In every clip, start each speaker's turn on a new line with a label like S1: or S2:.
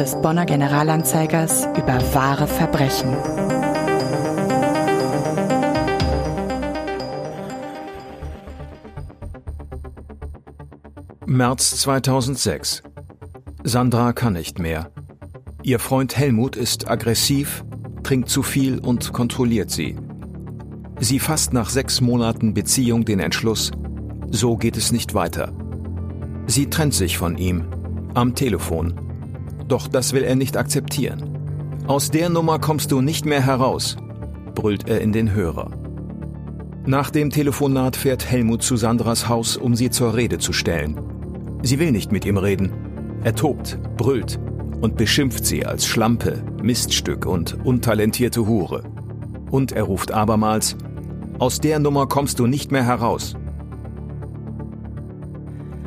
S1: des Bonner Generalanzeigers über wahre Verbrechen.
S2: März 2006. Sandra kann nicht mehr. Ihr Freund Helmut ist aggressiv, trinkt zu viel und kontrolliert sie. Sie fasst nach sechs Monaten Beziehung den Entschluss, so geht es nicht weiter. Sie trennt sich von ihm, am Telefon. Doch das will er nicht akzeptieren. Aus der Nummer kommst du nicht mehr heraus, brüllt er in den Hörer. Nach dem Telefonat fährt Helmut zu Sandras Haus, um sie zur Rede zu stellen. Sie will nicht mit ihm reden. Er tobt, brüllt und beschimpft sie als Schlampe, Miststück und untalentierte Hure. Und er ruft abermals, aus der Nummer kommst du nicht mehr heraus.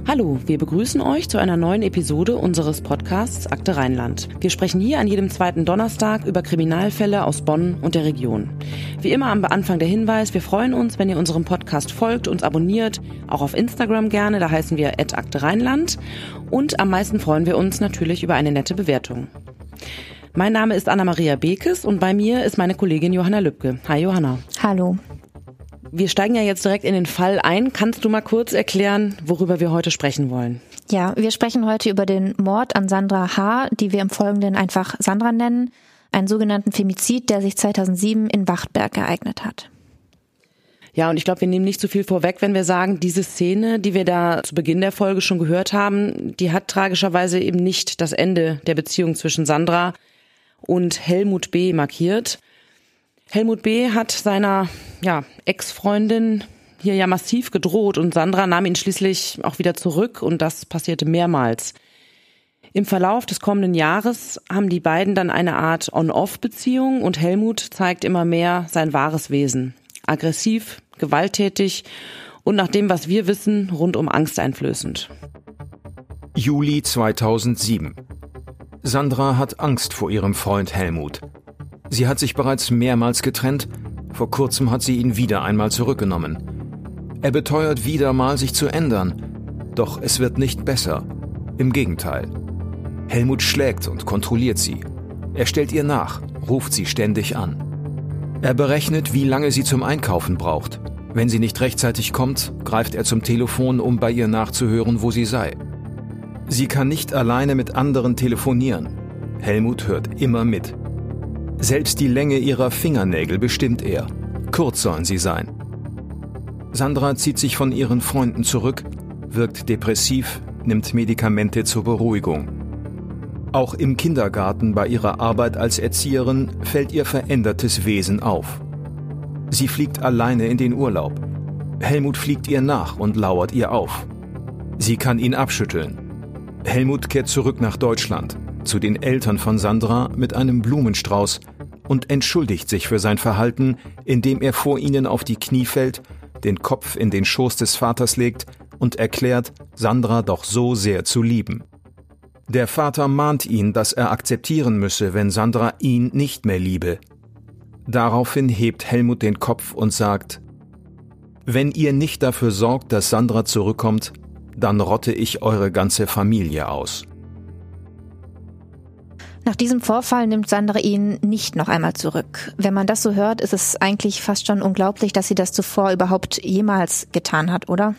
S3: Hallo, wir begrüßen euch zu einer neuen Episode unseres Podcasts Akte Rheinland. Wir sprechen hier an jedem zweiten Donnerstag über Kriminalfälle aus Bonn und der Region. Wie immer am Anfang der Hinweis, wir freuen uns, wenn ihr unserem Podcast folgt, uns abonniert, auch auf Instagram gerne, da heißen wir Akte Rheinland. Und am meisten freuen wir uns natürlich über eine nette Bewertung. Mein Name ist Anna-Maria Bekes und bei mir ist meine Kollegin Johanna Lübke. Hi Johanna.
S4: Hallo.
S3: Wir steigen ja jetzt direkt in den Fall ein. Kannst du mal kurz erklären, worüber wir heute sprechen wollen?
S4: Ja, wir sprechen heute über den Mord an Sandra H., die wir im Folgenden einfach Sandra nennen, einen sogenannten Femizid, der sich 2007 in Wachtberg ereignet hat.
S3: Ja, und ich glaube, wir nehmen nicht zu so viel vorweg, wenn wir sagen, diese Szene, die wir da zu Beginn der Folge schon gehört haben, die hat tragischerweise eben nicht das Ende der Beziehung zwischen Sandra und Helmut B. markiert. Helmut B. hat seiner ja, Ex-Freundin hier ja massiv gedroht und Sandra nahm ihn schließlich auch wieder zurück und das passierte mehrmals. Im Verlauf des kommenden Jahres haben die beiden dann eine Art On-Off-Beziehung und Helmut zeigt immer mehr sein wahres Wesen. Aggressiv, gewalttätig und nach dem, was wir wissen, rundum angsteinflößend.
S2: Juli 2007. Sandra hat Angst vor ihrem Freund Helmut. Sie hat sich bereits mehrmals getrennt, vor kurzem hat sie ihn wieder einmal zurückgenommen. Er beteuert wieder mal, sich zu ändern, doch es wird nicht besser. Im Gegenteil. Helmut schlägt und kontrolliert sie. Er stellt ihr nach, ruft sie ständig an. Er berechnet, wie lange sie zum Einkaufen braucht. Wenn sie nicht rechtzeitig kommt, greift er zum Telefon, um bei ihr nachzuhören, wo sie sei. Sie kann nicht alleine mit anderen telefonieren. Helmut hört immer mit. Selbst die Länge ihrer Fingernägel bestimmt er. Kurz sollen sie sein. Sandra zieht sich von ihren Freunden zurück, wirkt depressiv, nimmt Medikamente zur Beruhigung. Auch im Kindergarten bei ihrer Arbeit als Erzieherin fällt ihr verändertes Wesen auf. Sie fliegt alleine in den Urlaub. Helmut fliegt ihr nach und lauert ihr auf. Sie kann ihn abschütteln. Helmut kehrt zurück nach Deutschland, zu den Eltern von Sandra mit einem Blumenstrauß und entschuldigt sich für sein Verhalten, indem er vor ihnen auf die Knie fällt, den Kopf in den Schoß des Vaters legt und erklärt, Sandra doch so sehr zu lieben. Der Vater mahnt ihn, dass er akzeptieren müsse, wenn Sandra ihn nicht mehr liebe. Daraufhin hebt Helmut den Kopf und sagt, Wenn ihr nicht dafür sorgt, dass Sandra zurückkommt, dann rotte ich eure ganze Familie aus.
S4: Nach diesem Vorfall nimmt Sandra ihn nicht noch einmal zurück. Wenn man das so hört, ist es eigentlich fast schon unglaublich, dass sie das zuvor überhaupt jemals getan hat, oder?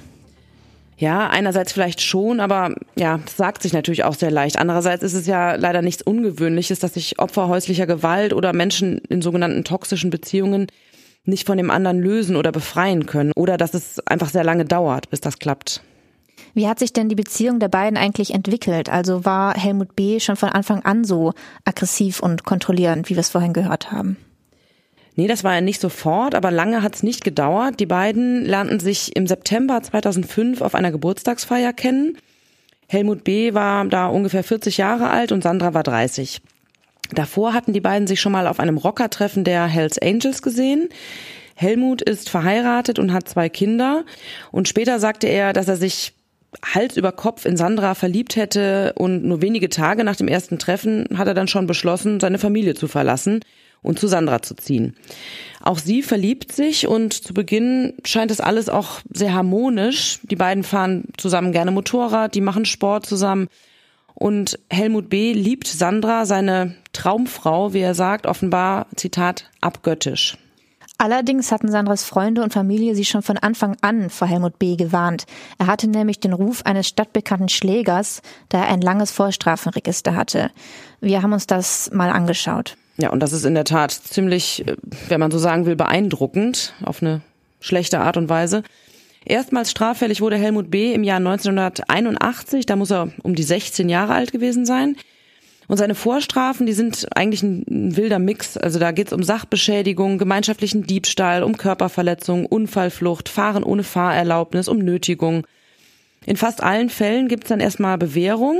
S3: Ja, einerseits vielleicht schon, aber ja, das sagt sich natürlich auch sehr leicht. Andererseits ist es ja leider nichts Ungewöhnliches, dass sich Opfer häuslicher Gewalt oder Menschen in sogenannten toxischen Beziehungen nicht von dem anderen lösen oder befreien können oder dass es einfach sehr lange dauert, bis das klappt.
S4: Wie hat sich denn die Beziehung der beiden eigentlich entwickelt? Also war Helmut B. schon von Anfang an so aggressiv und kontrollierend, wie wir es vorhin gehört haben?
S3: Nee, das war ja nicht sofort, aber lange hat es nicht gedauert. Die beiden lernten sich im September 2005 auf einer Geburtstagsfeier kennen. Helmut B. war da ungefähr 40 Jahre alt und Sandra war 30. Davor hatten die beiden sich schon mal auf einem Rockertreffen der Hells Angels gesehen. Helmut ist verheiratet und hat zwei Kinder. Und später sagte er, dass er sich Hals über Kopf in Sandra verliebt hätte und nur wenige Tage nach dem ersten Treffen hat er dann schon beschlossen, seine Familie zu verlassen und zu Sandra zu ziehen. Auch sie verliebt sich und zu Beginn scheint es alles auch sehr harmonisch. Die beiden fahren zusammen gerne Motorrad, die machen Sport zusammen Und Helmut B. liebt Sandra, seine Traumfrau, wie er sagt, offenbar, Zitat, abgöttisch.
S4: Allerdings hatten Sandras Freunde und Familie sie schon von Anfang an vor Helmut B. gewarnt. Er hatte nämlich den Ruf eines stadtbekannten Schlägers, da er ein langes Vorstrafenregister hatte. Wir haben uns das mal angeschaut.
S3: Ja, und das ist in der Tat ziemlich, äh, wenn man so sagen will, beeindruckend, auf eine schlechte Art und Weise. Erstmals straffällig wurde Helmut B. im Jahr 1981, da muss er um die 16 Jahre alt gewesen sein. Und seine Vorstrafen, die sind eigentlich ein, ein wilder Mix. Also da geht's um Sachbeschädigung, gemeinschaftlichen Diebstahl, um Körperverletzung, Unfallflucht, Fahren ohne Fahrerlaubnis, um Nötigung. In fast allen Fällen gibt's dann erstmal Bewährung.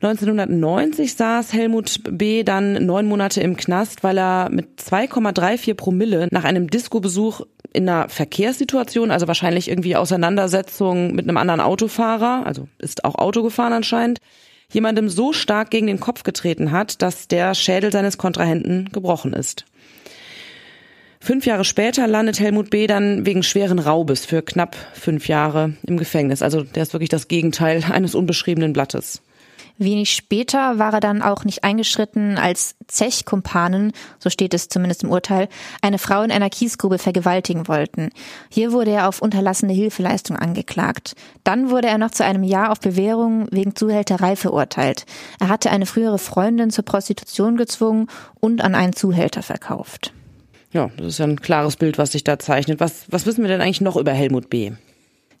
S3: 1990 saß Helmut B. dann neun Monate im Knast, weil er mit 2,34 Promille nach einem Disco-Besuch in einer Verkehrssituation, also wahrscheinlich irgendwie Auseinandersetzung mit einem anderen Autofahrer, also ist auch Auto gefahren anscheinend, jemandem so stark gegen den Kopf getreten hat, dass der Schädel seines Kontrahenten gebrochen ist. Fünf Jahre später landet Helmut B. dann wegen schweren Raubes für knapp fünf Jahre im Gefängnis. Also der ist wirklich das Gegenteil eines unbeschriebenen Blattes.
S4: Wenig später war er dann auch nicht eingeschritten, als Zechkumpanen, so steht es zumindest im Urteil, eine Frau in einer Kiesgrube vergewaltigen wollten. Hier wurde er auf unterlassene Hilfeleistung angeklagt. Dann wurde er noch zu einem Jahr auf Bewährung wegen Zuhälterei verurteilt. Er hatte eine frühere Freundin zur Prostitution gezwungen und an einen Zuhälter verkauft.
S3: Ja, das ist ja ein klares Bild, was sich da zeichnet. Was, was wissen wir denn eigentlich noch über Helmut B.?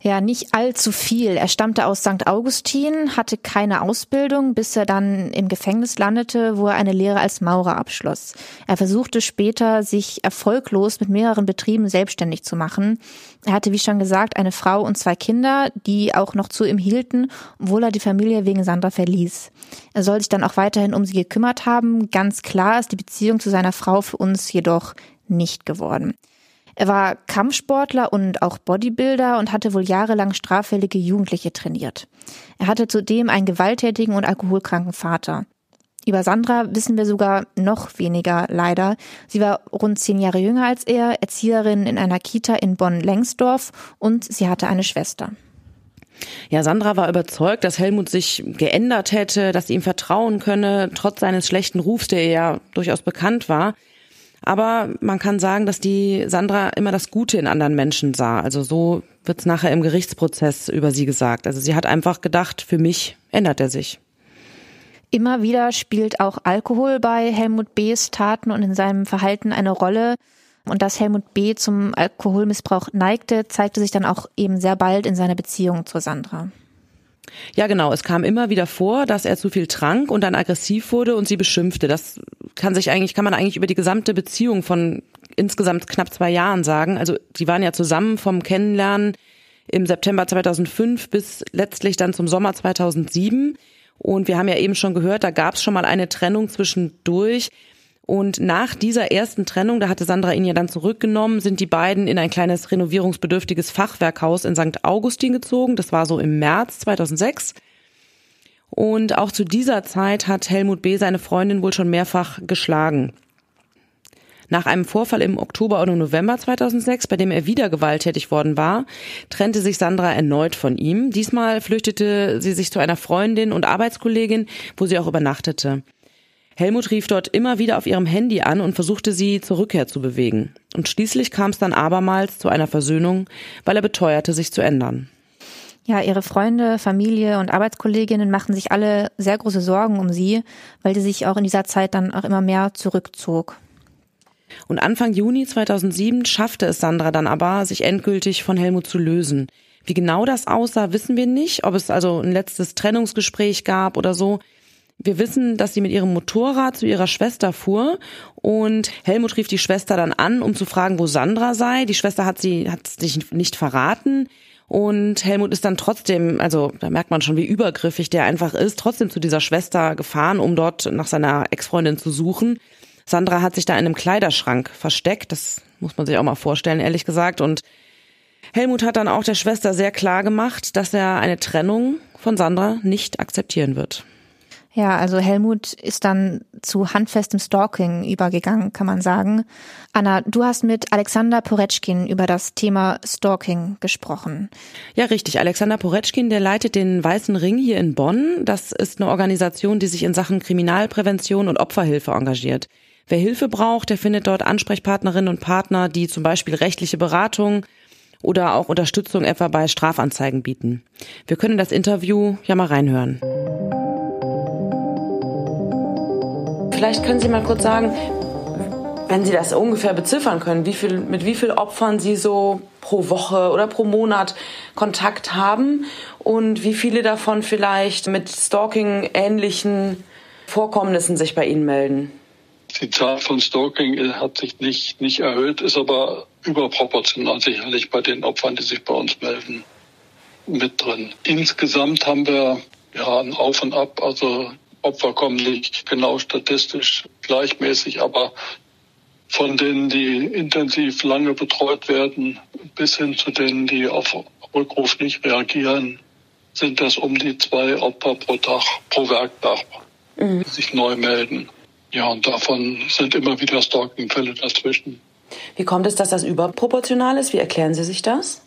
S4: Ja, nicht allzu viel. Er stammte aus St. Augustin, hatte keine Ausbildung, bis er dann im Gefängnis landete, wo er eine Lehre als Maurer abschloss. Er versuchte später, sich erfolglos mit mehreren Betrieben selbstständig zu machen. Er hatte, wie schon gesagt, eine Frau und zwei Kinder, die auch noch zu ihm hielten, obwohl er die Familie wegen Sandra verließ. Er soll sich dann auch weiterhin um sie gekümmert haben. Ganz klar ist die Beziehung zu seiner Frau für uns jedoch nicht geworden. Er war Kampfsportler und auch Bodybuilder und hatte wohl jahrelang straffällige Jugendliche trainiert. Er hatte zudem einen gewalttätigen und alkoholkranken Vater. Über Sandra wissen wir sogar noch weniger, leider. Sie war rund zehn Jahre jünger als er, Erzieherin in einer Kita in Bonn-Lengsdorf und sie hatte eine Schwester.
S3: Ja, Sandra war überzeugt, dass Helmut sich geändert hätte, dass sie ihm vertrauen könne, trotz seines schlechten Rufs, der ihr ja durchaus bekannt war. Aber man kann sagen, dass die Sandra immer das Gute in anderen Menschen sah. Also so wird's nachher im Gerichtsprozess über sie gesagt. Also sie hat einfach gedacht, für mich ändert er sich.
S4: Immer wieder spielt auch Alkohol bei Helmut B.'s Taten und in seinem Verhalten eine Rolle. Und dass Helmut B. zum Alkoholmissbrauch neigte, zeigte sich dann auch eben sehr bald in seiner Beziehung zu Sandra.
S3: Ja, genau. Es kam immer wieder vor, dass er zu viel trank und dann aggressiv wurde und sie beschimpfte. Das kann sich eigentlich, kann man eigentlich über die gesamte Beziehung von insgesamt knapp zwei Jahren sagen. Also, die waren ja zusammen vom Kennenlernen im September 2005 bis letztlich dann zum Sommer 2007. Und wir haben ja eben schon gehört, da gab es schon mal eine Trennung zwischendurch. Und nach dieser ersten Trennung, da hatte Sandra ihn ja dann zurückgenommen, sind die beiden in ein kleines renovierungsbedürftiges Fachwerkhaus in St. Augustin gezogen. Das war so im März 2006. Und auch zu dieser Zeit hat Helmut B. seine Freundin wohl schon mehrfach geschlagen. Nach einem Vorfall im Oktober oder November 2006, bei dem er wieder gewalttätig worden war, trennte sich Sandra erneut von ihm. Diesmal flüchtete sie sich zu einer Freundin und Arbeitskollegin, wo sie auch übernachtete. Helmut rief dort immer wieder auf ihrem Handy an und versuchte sie zur Rückkehr zu bewegen. Und schließlich kam es dann abermals zu einer Versöhnung, weil er beteuerte, sich zu ändern.
S4: Ja, ihre Freunde, Familie und Arbeitskolleginnen machten sich alle sehr große Sorgen um sie, weil sie sich auch in dieser Zeit dann auch immer mehr zurückzog.
S3: Und Anfang Juni 2007 schaffte es Sandra dann aber, sich endgültig von Helmut zu lösen. Wie genau das aussah, wissen wir nicht, ob es also ein letztes Trennungsgespräch gab oder so. Wir wissen, dass sie mit ihrem Motorrad zu ihrer Schwester fuhr und Helmut rief die Schwester dann an, um zu fragen, wo Sandra sei. Die Schwester hat sie hat sich nicht verraten und Helmut ist dann trotzdem, also da merkt man schon, wie übergriffig der einfach ist, trotzdem zu dieser Schwester gefahren, um dort nach seiner Ex-Freundin zu suchen. Sandra hat sich da in einem Kleiderschrank versteckt, das muss man sich auch mal vorstellen, ehrlich gesagt und Helmut hat dann auch der Schwester sehr klar gemacht, dass er eine Trennung von Sandra nicht akzeptieren wird.
S4: Ja, also Helmut ist dann zu handfestem Stalking übergegangen, kann man sagen. Anna, du hast mit Alexander Poretschkin über das Thema Stalking gesprochen.
S3: Ja, richtig. Alexander Poretschkin, der leitet den Weißen Ring hier in Bonn. Das ist eine Organisation, die sich in Sachen Kriminalprävention und Opferhilfe engagiert. Wer Hilfe braucht, der findet dort Ansprechpartnerinnen und Partner, die zum Beispiel rechtliche Beratung oder auch Unterstützung etwa bei Strafanzeigen bieten. Wir können das Interview ja mal reinhören. Vielleicht können Sie mal kurz sagen, wenn Sie das ungefähr beziffern können, wie viel, mit wie vielen Opfern Sie so pro Woche oder pro Monat Kontakt haben und wie viele davon vielleicht mit Stalking-ähnlichen Vorkommnissen sich bei Ihnen melden?
S5: Die Zahl von Stalking hat sich nicht, nicht erhöht, ist aber überproportional sicherlich bei den Opfern, die sich bei uns melden, mit drin. Insgesamt haben wir ja ein Auf und Ab, also Opfer kommen nicht genau statistisch gleichmäßig, aber von denen, die intensiv lange betreut werden, bis hin zu denen, die auf Rückruf nicht reagieren, sind das um die zwei Opfer pro Tag, pro Werktag, mhm. die sich neu melden. Ja, und davon sind immer wieder Stalking-Fälle dazwischen.
S3: Wie kommt es, dass das überproportional ist? Wie erklären Sie sich das?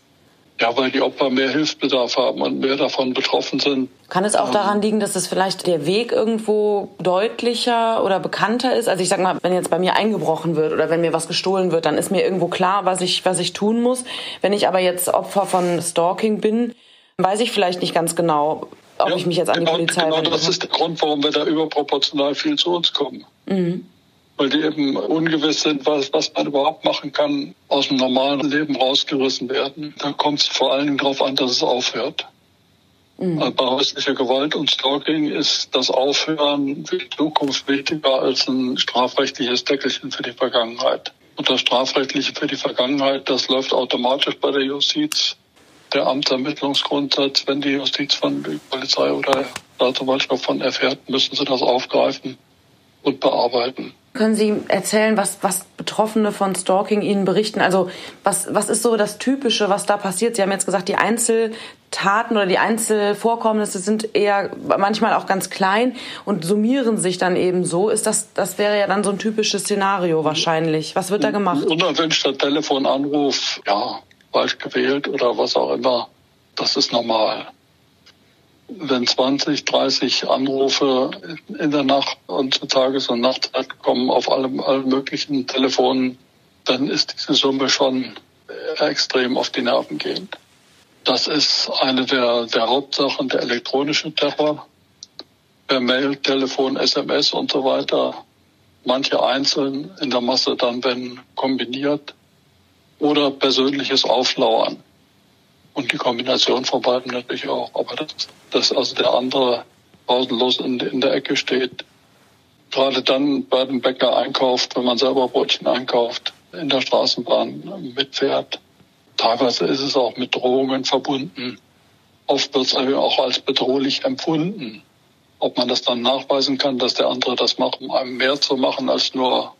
S5: Ja, weil die Opfer mehr Hilfsbedarf haben und mehr davon betroffen sind.
S3: Kann es auch daran liegen, dass es vielleicht der Weg irgendwo deutlicher oder bekannter ist? Also ich sag mal, wenn jetzt bei mir eingebrochen wird oder wenn mir was gestohlen wird, dann ist mir irgendwo klar, was ich, was ich tun muss. Wenn ich aber jetzt Opfer von Stalking bin, weiß ich vielleicht nicht ganz genau, ob ja, ich mich jetzt an die
S5: genau,
S3: Polizei
S5: Genau, das ist der Grund, warum wir da überproportional viel zu uns kommen. Mhm weil die eben ungewiss sind, was, was man überhaupt machen kann, aus dem normalen Leben rausgerissen werden. Da kommt es vor allen Dingen darauf an, dass es aufhört. Mhm. Also bei häuslicher Gewalt und Stalking ist das Aufhören für die Zukunft wichtiger als ein strafrechtliches Deckelchen für die Vergangenheit. Und das Strafrechtliche für die Vergangenheit, das läuft automatisch bei der Justiz. Der Amtsermittlungsgrundsatz, wenn die Justiz von der Polizei oder Staatsanwaltschaft von erfährt, müssen sie das aufgreifen und bearbeiten.
S3: Können Sie erzählen, was, was Betroffene von Stalking Ihnen berichten? Also was, was ist so das Typische, was da passiert? Sie haben jetzt gesagt, die Einzeltaten oder die Einzelvorkommnisse sind eher manchmal auch ganz klein und summieren sich dann eben so. Ist das, das wäre ja dann so ein typisches Szenario wahrscheinlich. Was wird da gemacht?
S5: Unerwünschter Telefonanruf, ja, falsch gewählt oder was auch immer. Das ist normal wenn 20, 30 Anrufe in der Nacht und zur Tages- und Nachtzeit kommen auf allen, allen möglichen Telefonen, dann ist diese Summe schon extrem auf die Nerven gehend. Das ist eine der, der Hauptsachen der elektronische Terror. Per Mail, Telefon, SMS und so weiter. Manche einzeln in der Masse dann, wenn kombiniert. Oder persönliches Auflauern. Und die Kombination von beiden natürlich auch. Aber das, dass also der andere pausenlos in, in der Ecke steht. Gerade dann bei dem Bäcker einkauft, wenn man selber Brötchen einkauft, in der Straßenbahn mitfährt. Teilweise ist es auch mit Drohungen verbunden. Oft wird es auch als bedrohlich empfunden. Ob man das dann nachweisen kann, dass der andere das macht, um einem mehr zu machen, als nur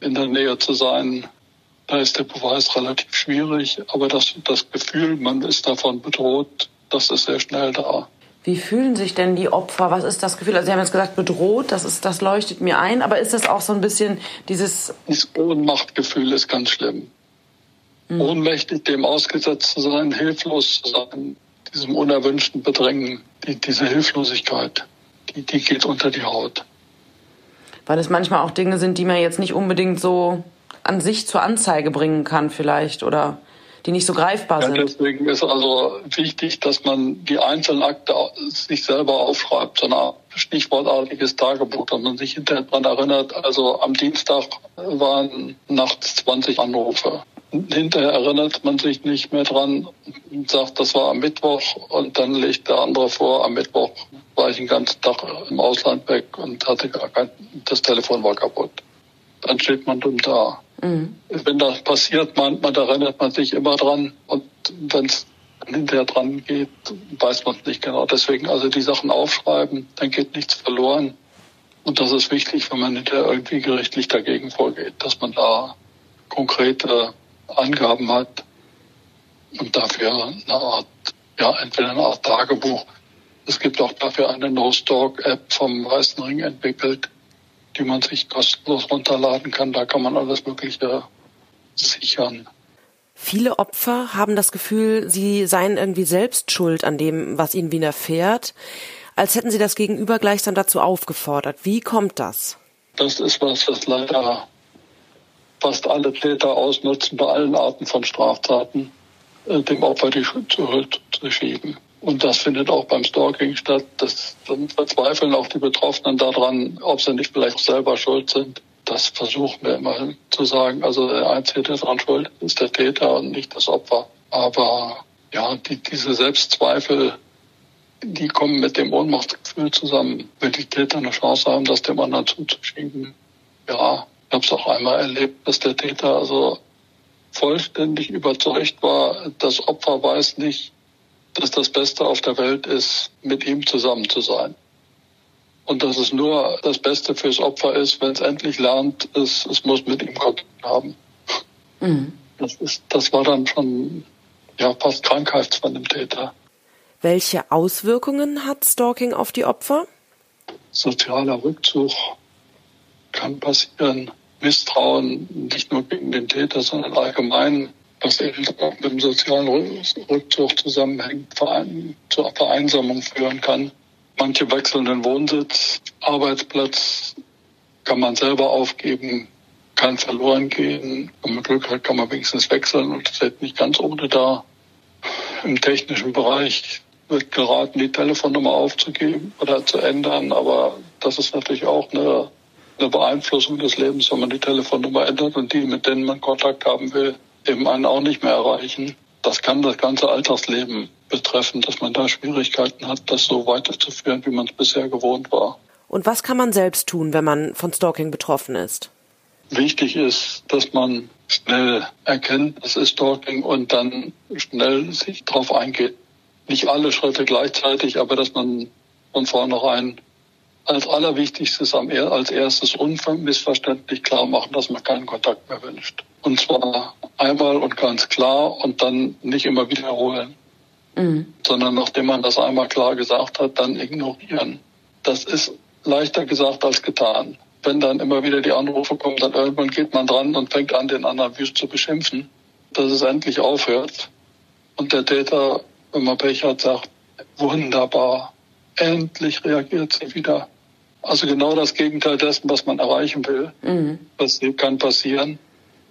S5: in der Nähe zu sein, da ist der Beweis relativ schwierig, aber das, das Gefühl, man ist davon bedroht, das ist sehr schnell da.
S3: Wie fühlen sich denn die Opfer? Was ist das Gefühl? Also Sie haben jetzt gesagt, bedroht, das, ist, das leuchtet mir ein, aber ist das auch so ein bisschen dieses...
S5: Das Ohnmachtgefühl ist ganz schlimm. Mhm. Ohnmächtig dem ausgesetzt zu sein, hilflos zu sein, diesem unerwünschten Bedrängen, die, diese Hilflosigkeit, die, die geht unter die Haut.
S3: Weil es manchmal auch Dinge sind, die man jetzt nicht unbedingt so an sich zur Anzeige bringen kann vielleicht oder die nicht so greifbar ja, sind.
S5: Deswegen ist also wichtig, dass man die einzelnen Akte sich selber aufschreibt, so ein stichwortartiges Tagebuch, dass man sich hinterher daran erinnert. Also am Dienstag waren nachts 20 Anrufe. Hinterher erinnert man sich nicht mehr dran und sagt, das war am Mittwoch und dann legt der andere vor, am Mittwoch war ich den ganzen Tag im Ausland weg und hatte gar kein, das Telefon war kaputt. Dann steht man dumm da. Mhm. Wenn das passiert, man, man, da erinnert man sich immer dran. Und wenn es hinterher dran geht, weiß man es nicht genau. Deswegen also die Sachen aufschreiben, dann geht nichts verloren. Und das ist wichtig, wenn man hinterher irgendwie gerichtlich dagegen vorgeht, dass man da konkrete Angaben hat und dafür eine Art, ja, entweder eine Art Tagebuch Es gibt auch dafür eine No-Stalk-App vom Weißen Ring entwickelt, die man sich kostenlos runterladen kann. Da kann man alles Mögliche sichern.
S3: Viele Opfer haben das Gefühl, sie seien irgendwie selbst schuld an dem, was ihnen widerfährt, als hätten sie das Gegenüber gleichsam dazu aufgefordert. Wie kommt das?
S5: Das ist was, was leider fast alle Täter ausnutzen bei allen Arten von Straftaten, äh, dem Opfer die Schuld zu schieben. Und das findet auch beim Stalking statt. Das, dann verzweifeln auch die Betroffenen daran, ob sie nicht vielleicht selber schuld sind. Das versuchen wir immer zu sagen. Also der Einzige, der daran schuld ist, ist der Täter und nicht das Opfer. Aber ja, die, diese Selbstzweifel, die kommen mit dem Ohnmachtsgefühl zusammen. Wenn die Täter eine Chance haben, das dem anderen zuzuschieben, ja, ich habe es auch einmal erlebt, dass der Täter also vollständig überzeugt war, das Opfer weiß nicht, dass das Beste auf der Welt ist, mit ihm zusammen zu sein. Und dass es nur das Beste fürs Opfer ist, wenn es endlich lernt, es, es muss mit ihm Kontakt haben. Mhm. Das, ist, das war dann schon ja, fast Krankheit von dem Täter.
S3: Welche Auswirkungen hat Stalking auf die Opfer?
S5: Sozialer Rückzug kann passieren. Misstrauen nicht nur gegen den Täter, sondern allgemein was eben auch mit dem sozialen Rückzug zusammenhängt, zur Vereinsamung führen kann. Manche wechseln den Wohnsitz, Arbeitsplatz kann man selber aufgeben, kann verloren gehen. Wenn man Glück hat, kann man wenigstens wechseln und steht nicht ganz ohne da. Im technischen Bereich wird geraten, die Telefonnummer aufzugeben oder zu ändern, aber das ist natürlich auch eine, eine Beeinflussung des Lebens, wenn man die Telefonnummer ändert und die, mit denen man Kontakt haben will, eben einen auch nicht mehr erreichen. Das kann das ganze Alltagsleben betreffen, dass man da Schwierigkeiten hat, das so weiterzuführen, wie man es bisher gewohnt war.
S3: Und was kann man selbst tun, wenn man von Stalking betroffen ist?
S5: Wichtig ist, dass man schnell erkennt, es ist Stalking und dann schnell sich darauf eingeht. Nicht alle Schritte gleichzeitig, aber dass man von vornherein als allerwichtigstes als erstes unmissverständlich klar machen, dass man keinen Kontakt mehr wünscht. Und zwar einmal und ganz klar und dann nicht immer wiederholen, mhm. sondern nachdem man das einmal klar gesagt hat, dann ignorieren. Das ist leichter gesagt als getan. Wenn dann immer wieder die Anrufe kommen, dann irgendwann geht man dran und fängt an, den anderen wüst zu beschimpfen, dass es endlich aufhört. Und der Täter, wenn man Pech hat, sagt, wunderbar, endlich reagiert sie wieder. Also genau das Gegenteil dessen, was man erreichen will. Mhm. Das kann passieren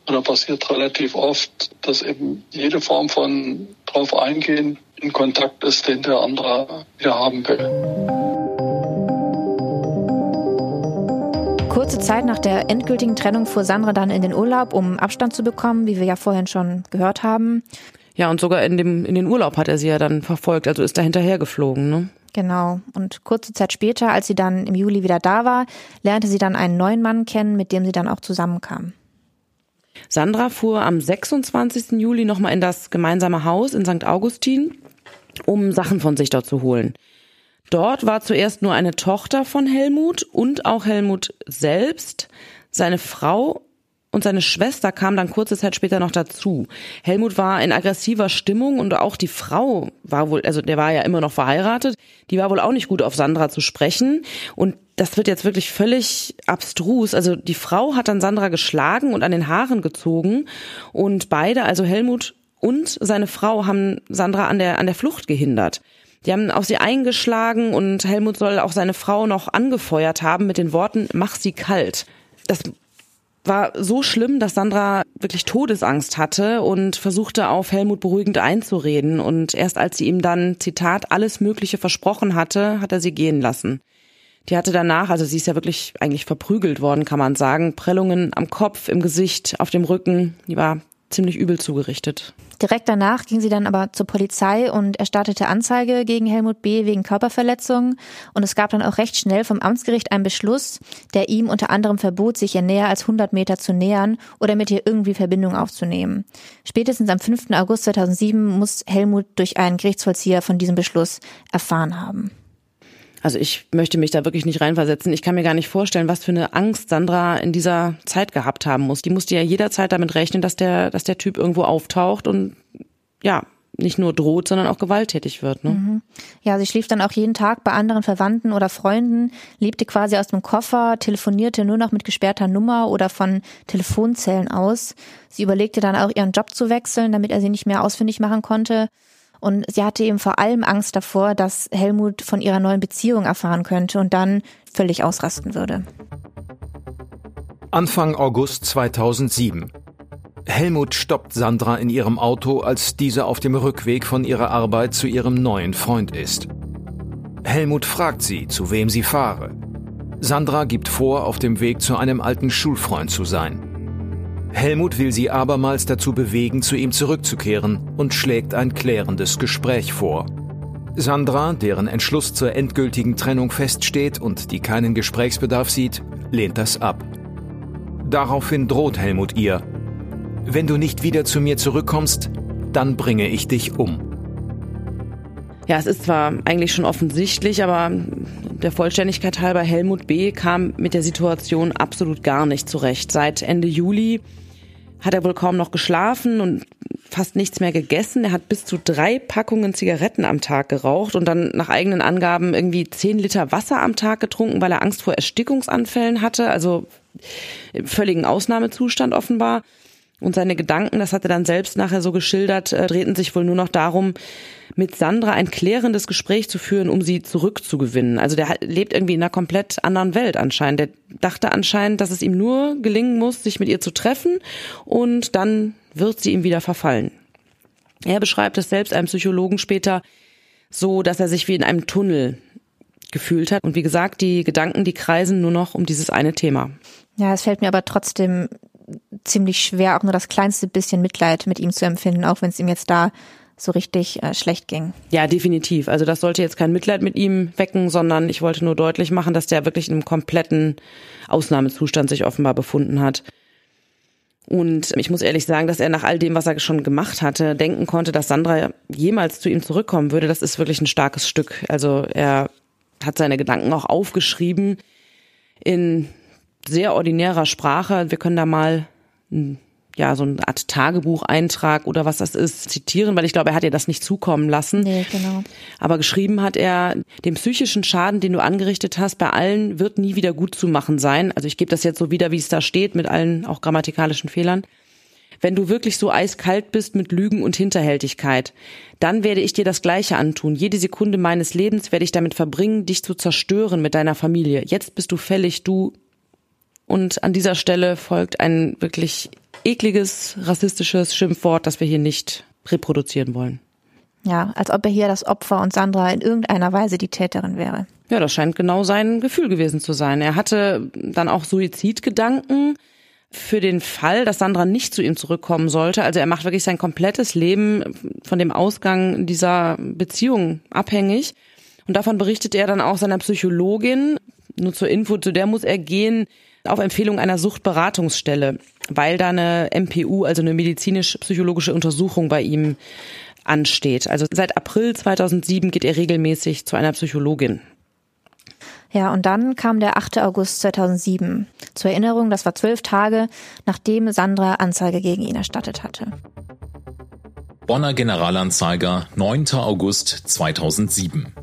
S5: oder passiert relativ oft, dass eben jede Form von drauf eingehen in Kontakt ist, den der andere wieder haben will.
S4: Kurze Zeit nach der endgültigen Trennung fuhr Sandra dann in den Urlaub, um Abstand zu bekommen, wie wir ja vorhin schon gehört haben.
S3: Ja, und sogar in, dem, in den Urlaub hat er sie ja dann verfolgt, also ist da hinterher geflogen, ne?
S4: Genau. Und kurze Zeit später, als sie dann im Juli wieder da war, lernte sie dann einen neuen Mann kennen, mit dem sie dann auch zusammenkam.
S3: Sandra fuhr am 26. Juli nochmal in das gemeinsame Haus in St. Augustin, um Sachen von sich dort zu holen. Dort war zuerst nur eine Tochter von Helmut und auch Helmut selbst. Seine Frau und seine Schwester kam dann kurze Zeit später noch dazu. Helmut war in aggressiver Stimmung und auch die Frau war wohl, also der war ja immer noch verheiratet, die war wohl auch nicht gut auf Sandra zu sprechen und das wird jetzt wirklich völlig abstrus. Also die Frau hat dann Sandra geschlagen und an den Haaren gezogen und beide, also Helmut und seine Frau, haben Sandra an der, an der Flucht gehindert. Die haben auf sie eingeschlagen und Helmut soll auch seine Frau noch angefeuert haben mit den Worten, mach sie kalt. Das war so schlimm, dass Sandra wirklich Todesangst hatte und versuchte auf Helmut beruhigend einzureden. Und erst als sie ihm dann, Zitat, alles Mögliche versprochen hatte, hat er sie gehen lassen. Die hatte danach, also sie ist ja wirklich eigentlich verprügelt worden, kann man sagen, Prellungen am Kopf, im Gesicht, auf dem Rücken. Die war ziemlich übel zugerichtet.
S4: Direkt danach ging sie dann aber zur Polizei und erstattete Anzeige gegen Helmut B. wegen Körperverletzung. Und es gab dann auch recht schnell vom Amtsgericht einen Beschluss, der ihm unter anderem verbot, sich ihr näher als 100 Meter zu nähern oder mit ihr irgendwie Verbindung aufzunehmen. Spätestens am 5. August 2007 muss Helmut durch einen Gerichtsvollzieher von diesem Beschluss erfahren haben.
S3: Also ich möchte mich da wirklich nicht reinversetzen. Ich kann mir gar nicht vorstellen, was für eine Angst Sandra in dieser Zeit gehabt haben muss. Die musste ja jederzeit damit rechnen, dass der, dass der Typ irgendwo auftaucht und ja, nicht nur droht, sondern auch gewalttätig wird. Ne? Mhm.
S4: Ja, sie schlief dann auch jeden Tag bei anderen Verwandten oder Freunden, lebte quasi aus dem Koffer, telefonierte nur noch mit gesperrter Nummer oder von Telefonzellen aus. Sie überlegte dann auch ihren Job zu wechseln, damit er sie nicht mehr ausfindig machen konnte. Und sie hatte eben vor allem Angst davor, dass Helmut von ihrer neuen Beziehung erfahren könnte und dann völlig ausrasten würde.
S2: Anfang August 2007. Helmut stoppt Sandra in ihrem Auto, als diese auf dem Rückweg von ihrer Arbeit zu ihrem neuen Freund ist. Helmut fragt sie, zu wem sie fahre. Sandra gibt vor, auf dem Weg zu einem alten Schulfreund zu sein. Helmut will sie abermals dazu bewegen, zu ihm zurückzukehren und schlägt ein klärendes Gespräch vor. Sandra, deren Entschluss zur endgültigen Trennung feststeht und die keinen Gesprächsbedarf sieht, lehnt das ab. Daraufhin droht Helmut ihr, wenn du nicht wieder zu mir zurückkommst, dann bringe ich dich um.
S3: Ja, es ist zwar eigentlich schon offensichtlich, aber der Vollständigkeit halber, Helmut B. kam mit der Situation absolut gar nicht zurecht. Seit Ende Juli hat er wohl kaum noch geschlafen und fast nichts mehr gegessen. Er hat bis zu drei Packungen Zigaretten am Tag geraucht und dann nach eigenen Angaben irgendwie zehn Liter Wasser am Tag getrunken, weil er Angst vor Erstickungsanfällen hatte. Also völligen Ausnahmezustand offenbar. Und seine Gedanken, das hat er dann selbst nachher so geschildert, äh, drehten sich wohl nur noch darum, mit Sandra ein klärendes Gespräch zu führen, um sie zurückzugewinnen. Also der lebt irgendwie in einer komplett anderen Welt anscheinend. Der dachte anscheinend, dass es ihm nur gelingen muss, sich mit ihr zu treffen und dann wird sie ihm wieder verfallen. Er beschreibt es selbst einem Psychologen später so, dass er sich wie in einem Tunnel gefühlt hat. Und wie gesagt, die Gedanken, die kreisen nur noch um dieses eine Thema.
S4: Ja, es fällt mir aber trotzdem ziemlich schwer, auch nur das kleinste bisschen Mitleid mit ihm zu empfinden, auch wenn es ihm jetzt da so richtig äh, schlecht ging.
S3: Ja, definitiv. Also das sollte jetzt kein Mitleid mit ihm wecken, sondern ich wollte nur deutlich machen, dass der wirklich in einem kompletten Ausnahmezustand sich offenbar befunden hat. Und ich muss ehrlich sagen, dass er nach all dem, was er schon gemacht hatte, denken konnte, dass Sandra jemals zu ihm zurückkommen würde. Das ist wirklich ein starkes Stück. Also er hat seine Gedanken auch aufgeschrieben in sehr ordinärer Sprache. Wir können da mal ja, so eine Art Tagebucheintrag oder was das ist, zitieren, weil ich glaube, er hat ihr das nicht zukommen lassen.
S4: Nee, genau.
S3: Aber geschrieben hat er, den psychischen Schaden, den du angerichtet hast, bei allen wird nie wieder gut zu machen sein. Also ich gebe das jetzt so wieder, wie es da steht, mit allen auch grammatikalischen Fehlern. Wenn du wirklich so eiskalt bist mit Lügen und Hinterhältigkeit, dann werde ich dir das Gleiche antun. Jede Sekunde meines Lebens werde ich damit verbringen, dich zu zerstören mit deiner Familie. Jetzt bist du fällig, du und an dieser Stelle folgt ein wirklich ekliges, rassistisches Schimpfwort, das wir hier nicht reproduzieren wollen.
S4: Ja, als ob er hier das Opfer und Sandra in irgendeiner Weise die Täterin wäre.
S3: Ja, das scheint genau sein Gefühl gewesen zu sein. Er hatte dann auch Suizidgedanken für den Fall, dass Sandra nicht zu ihm zurückkommen sollte. Also er macht wirklich sein komplettes Leben von dem Ausgang dieser Beziehung abhängig. Und davon berichtet er dann auch seiner Psychologin. Nur zur Info, zu der muss er gehen, auf Empfehlung einer Suchtberatungsstelle, weil da eine MPU, also eine medizinisch-psychologische Untersuchung bei ihm ansteht. Also seit April 2007 geht er regelmäßig zu einer Psychologin.
S4: Ja, und dann kam der 8. August 2007. Zur Erinnerung, das war zwölf Tage, nachdem Sandra Anzeige gegen ihn erstattet hatte.
S6: Bonner Generalanzeiger, 9. August 2007.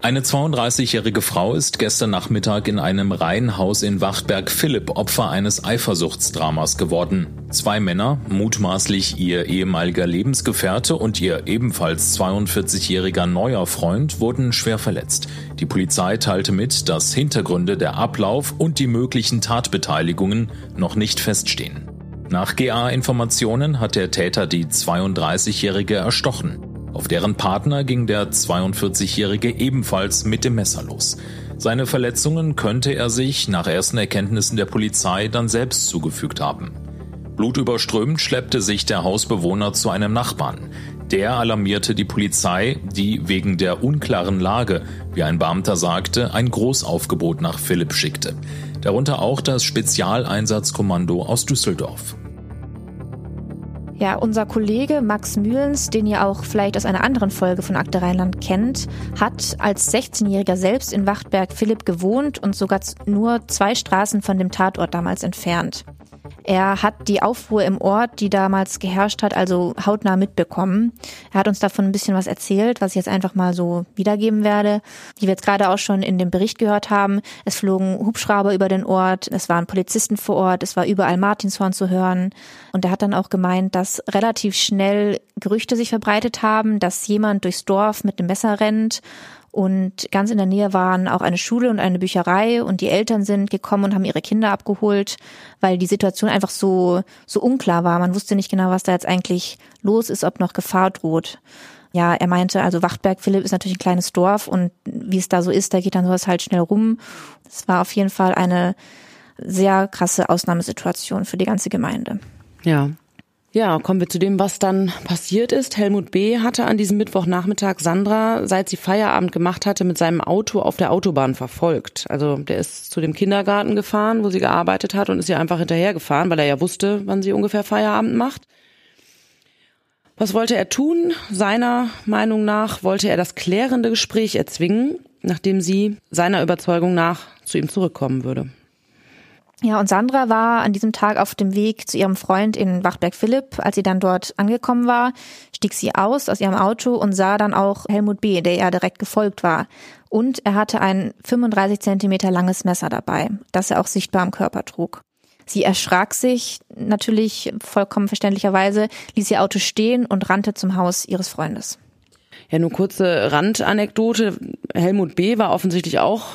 S6: Eine 32-jährige Frau ist gestern Nachmittag in einem Reihenhaus in Wachtberg Philipp Opfer eines Eifersuchtsdramas geworden. Zwei Männer, mutmaßlich ihr ehemaliger Lebensgefährte und ihr ebenfalls 42-jähriger neuer Freund, wurden schwer verletzt. Die Polizei teilte mit, dass Hintergründe, der Ablauf und die möglichen Tatbeteiligungen noch nicht feststehen. Nach GA-Informationen hat der Täter die 32-jährige erstochen. Auf deren Partner ging der 42-Jährige ebenfalls mit dem Messer los. Seine Verletzungen könnte er sich nach ersten Erkenntnissen der Polizei dann selbst zugefügt haben. Blutüberströmt schleppte sich der Hausbewohner zu einem Nachbarn. Der alarmierte die Polizei, die wegen der unklaren Lage, wie ein Beamter sagte, ein Großaufgebot nach Philipp schickte. Darunter auch das Spezialeinsatzkommando aus Düsseldorf.
S4: Ja, unser Kollege Max Mühlens, den ihr auch vielleicht aus einer anderen Folge von Akte Rheinland kennt, hat als 16-Jähriger selbst in Wachtberg Philipp gewohnt und sogar nur zwei Straßen von dem Tatort damals entfernt. Er hat die Aufruhr im Ort, die damals geherrscht hat, also hautnah mitbekommen. Er hat uns davon ein bisschen was erzählt, was ich jetzt einfach mal so wiedergeben werde. Wie wir jetzt gerade auch schon in dem Bericht gehört haben, es flogen Hubschrauber über den Ort, es waren Polizisten vor Ort, es war überall Martinshorn zu hören. Und er hat dann auch gemeint, dass relativ schnell Gerüchte sich verbreitet haben, dass jemand durchs Dorf mit einem Messer rennt und ganz in der Nähe waren auch eine Schule und eine Bücherei und die Eltern sind gekommen und haben ihre Kinder abgeholt, weil die Situation einfach so, so unklar war. Man wusste nicht genau, was da jetzt eigentlich los ist, ob noch Gefahr droht. Ja, er meinte, also Wachtberg Philipp ist natürlich ein kleines Dorf und wie es da so ist, da geht dann sowas halt schnell rum. Es war auf jeden Fall eine sehr krasse Ausnahmesituation für die ganze Gemeinde.
S3: Ja, ja, kommen wir zu dem, was dann passiert ist. Helmut B. hatte an diesem Mittwochnachmittag Sandra, seit sie Feierabend gemacht hatte, mit seinem Auto auf der Autobahn verfolgt. Also der ist zu dem Kindergarten gefahren, wo sie gearbeitet hat und ist ihr einfach hinterhergefahren, weil er ja wusste, wann sie ungefähr Feierabend macht. Was wollte er tun? Seiner Meinung nach wollte er das klärende Gespräch erzwingen, nachdem sie seiner Überzeugung nach zu ihm zurückkommen würde.
S4: Ja, und Sandra war an diesem Tag auf dem Weg zu ihrem Freund in Wachberg Philipp. Als sie dann dort angekommen war, stieg sie aus aus ihrem Auto und sah dann auch Helmut B., der ihr direkt gefolgt war. Und er hatte ein 35 Zentimeter langes Messer dabei, das er auch sichtbar am Körper trug. Sie erschrak sich natürlich vollkommen verständlicherweise, ließ ihr Auto stehen und rannte zum Haus ihres Freundes.
S3: Ja, nur kurze Randanekdote. Helmut B. war offensichtlich auch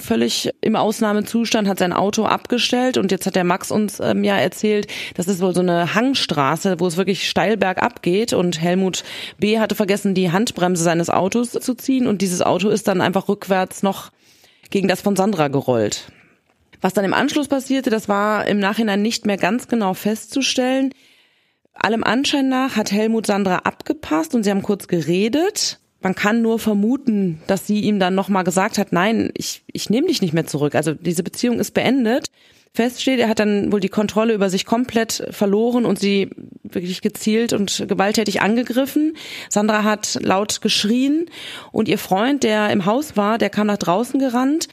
S3: völlig im Ausnahmezustand, hat sein Auto abgestellt und jetzt hat der Max uns ähm, ja erzählt, das ist wohl so eine Hangstraße, wo es wirklich steil bergab geht und Helmut B. hatte vergessen, die Handbremse seines Autos zu ziehen und dieses Auto ist dann einfach rückwärts noch gegen das von Sandra gerollt. Was dann im Anschluss passierte, das war im Nachhinein nicht mehr ganz genau festzustellen. Allem Anschein nach hat Helmut Sandra abgepasst und sie haben kurz geredet man kann nur vermuten, dass sie ihm dann nochmal gesagt hat, nein, ich, ich nehme dich nicht mehr zurück. Also diese Beziehung ist beendet. Fest steht, er hat dann wohl die Kontrolle über sich komplett verloren und sie wirklich gezielt und gewalttätig angegriffen. Sandra hat laut geschrien und ihr Freund, der im Haus war, der kam nach draußen gerannt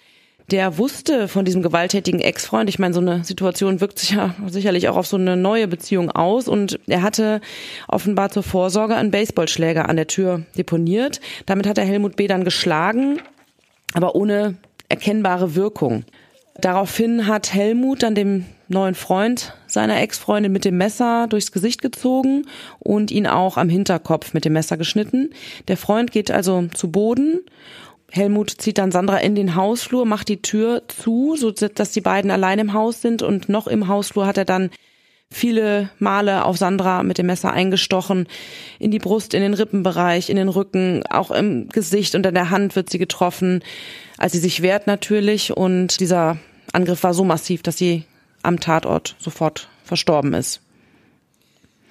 S3: der wusste von diesem gewalttätigen Ex-Freund. Ich meine, so eine Situation wirkt sich ja sicherlich auch auf so eine neue Beziehung aus. Und er hatte offenbar zur Vorsorge einen Baseballschläger an der Tür deponiert. Damit hat er Helmut B. dann geschlagen, aber ohne erkennbare Wirkung. Daraufhin hat Helmut dann dem neuen Freund seiner Ex-Freundin mit dem Messer durchs Gesicht gezogen und ihn auch am Hinterkopf mit dem Messer geschnitten. Der Freund geht also zu Boden Helmut zieht dann Sandra in den Hausflur, macht die Tür zu, so dass die beiden allein im Haus sind und noch im Hausflur hat er dann viele Male auf Sandra mit dem Messer eingestochen, in die Brust, in den Rippenbereich, in den Rücken, auch im Gesicht und an der Hand wird sie getroffen, als sie sich wehrt natürlich und dieser Angriff war so massiv, dass sie am Tatort sofort verstorben ist.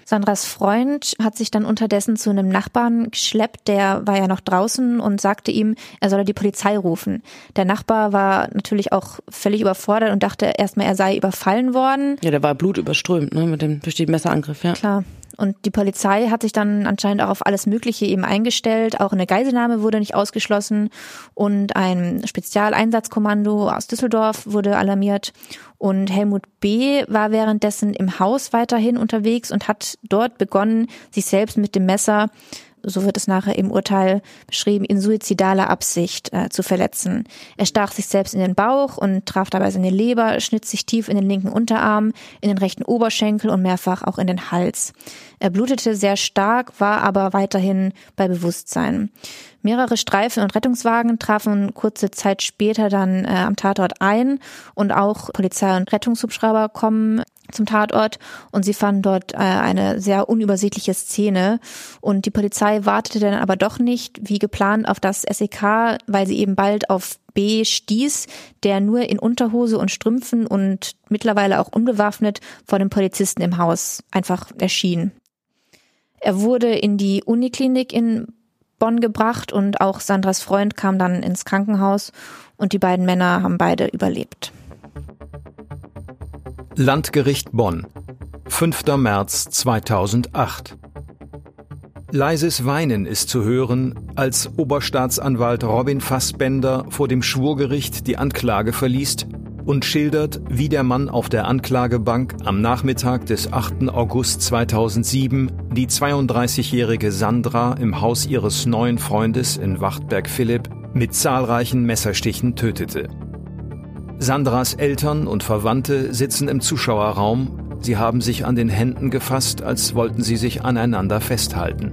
S4: Sandras Freund hat sich dann unterdessen zu einem Nachbarn geschleppt, der war ja noch draußen und sagte ihm, er solle die Polizei rufen. Der Nachbar war natürlich auch völlig überfordert und dachte erstmal, er sei überfallen worden.
S3: Ja, der war blutüberströmt, ne, mit dem durch den Messerangriff, ja.
S4: Klar. Und die Polizei hat sich dann anscheinend auch auf alles Mögliche eben eingestellt. Auch eine Geiselnahme wurde nicht ausgeschlossen und ein Spezialeinsatzkommando aus Düsseldorf wurde alarmiert. Und Helmut B. war währenddessen im Haus weiterhin unterwegs und hat dort begonnen, sich selbst mit dem Messer so wird es nachher im Urteil beschrieben, in suizidaler Absicht äh, zu verletzen. Er stach sich selbst in den Bauch und traf dabei seine Leber, schnitt sich tief in den linken Unterarm, in den rechten Oberschenkel und mehrfach auch in den Hals. Er blutete sehr stark, war aber weiterhin bei Bewusstsein. Mehrere Streifen und Rettungswagen trafen kurze Zeit später dann äh, am Tatort ein und auch Polizei und Rettungshubschrauber kommen zum Tatort und sie fanden dort äh, eine sehr unübersichtliche Szene und die Polizei wartete dann aber doch nicht wie geplant auf das SEK, weil sie eben bald auf B stieß, der nur in Unterhose und Strümpfen und mittlerweile auch unbewaffnet vor dem Polizisten im Haus einfach erschien. Er wurde in die Uniklinik in Bonn gebracht und auch Sandras Freund kam dann ins Krankenhaus und die beiden Männer haben beide überlebt.
S2: Landgericht Bonn, 5. März 2008. Leises Weinen ist zu hören, als Oberstaatsanwalt Robin Fassbender vor dem Schwurgericht die Anklage verliest und schildert, wie der Mann auf der Anklagebank am Nachmittag des 8. August 2007 die 32-jährige Sandra im Haus ihres neuen Freundes in Wachtberg Philipp mit zahlreichen Messerstichen tötete. Sandras Eltern und Verwandte sitzen im Zuschauerraum, sie haben sich an den Händen gefasst, als wollten sie sich aneinander festhalten.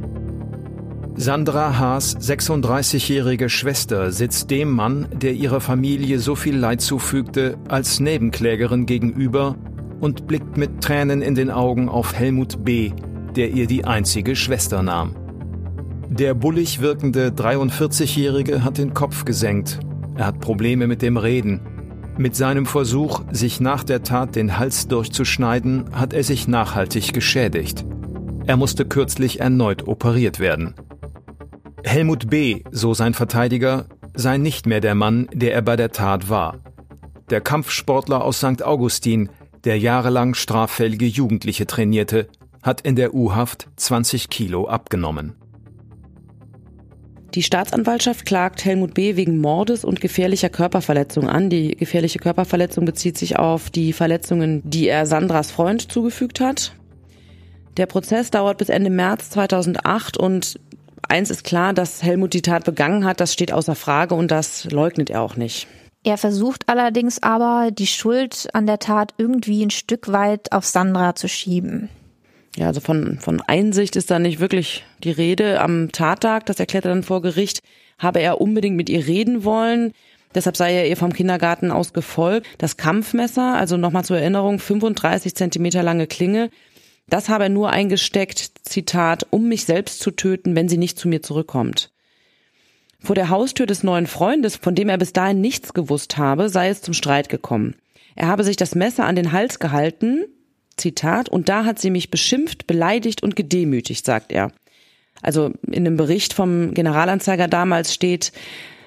S2: Sandra Haas 36-jährige Schwester sitzt dem Mann, der ihrer Familie so viel Leid zufügte, als Nebenklägerin gegenüber und blickt mit Tränen in den Augen auf Helmut B., der ihr die einzige Schwester nahm. Der bullig wirkende 43-jährige hat den Kopf gesenkt. Er hat Probleme mit dem Reden. Mit seinem Versuch, sich nach der Tat den Hals durchzuschneiden, hat er sich nachhaltig geschädigt. Er musste kürzlich erneut operiert werden. Helmut B., so sein Verteidiger, sei nicht mehr der Mann, der er bei der Tat war. Der Kampfsportler aus St. Augustin, der jahrelang straffällige Jugendliche trainierte, hat in der U-Haft 20 Kilo abgenommen.
S3: Die Staatsanwaltschaft klagt Helmut B. wegen Mordes und gefährlicher Körperverletzung an. Die gefährliche Körperverletzung bezieht sich auf die Verletzungen, die er Sandras Freund zugefügt hat. Der Prozess dauert bis Ende März 2008 und eins ist klar, dass Helmut die Tat begangen hat, das steht außer Frage und das leugnet er auch nicht.
S4: Er versucht allerdings aber, die Schuld an der Tat irgendwie ein Stück weit auf Sandra zu schieben.
S3: Ja, also von, von Einsicht ist da nicht wirklich die Rede. Am Tattag, das erklärt er dann vor Gericht, habe er unbedingt mit ihr reden wollen. Deshalb sei er ihr vom Kindergarten aus gefolgt. Das Kampfmesser, also nochmal zur Erinnerung, 35 Zentimeter lange Klinge, das habe er nur eingesteckt, Zitat, um mich selbst zu töten, wenn sie nicht zu mir zurückkommt. Vor der Haustür des neuen Freundes, von dem er bis dahin nichts gewusst habe, sei es zum Streit gekommen. Er habe sich das Messer an den Hals gehalten, Zitat, und da hat sie mich beschimpft, beleidigt und gedemütigt, sagt er. Also in dem Bericht vom Generalanzeiger damals steht,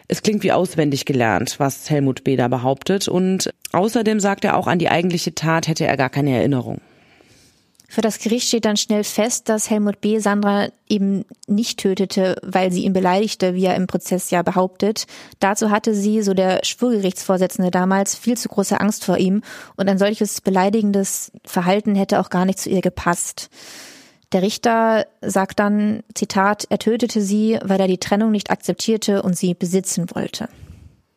S3: es klingt wie auswendig gelernt, was Helmut B. da behauptet. Und außerdem sagt er auch, an die eigentliche Tat hätte er gar keine Erinnerung.
S4: Für das Gericht steht dann schnell fest, dass Helmut B. Sandra eben nicht tötete, weil sie ihn beleidigte, wie er im Prozess ja behauptet. Dazu hatte sie, so der Schwurgerichtsvorsitzende damals, viel zu große Angst vor ihm und ein solches beleidigendes Verhalten hätte auch gar nicht zu ihr gepasst. Der Richter sagt dann, Zitat, er tötete sie, weil er die Trennung nicht akzeptierte und sie besitzen wollte.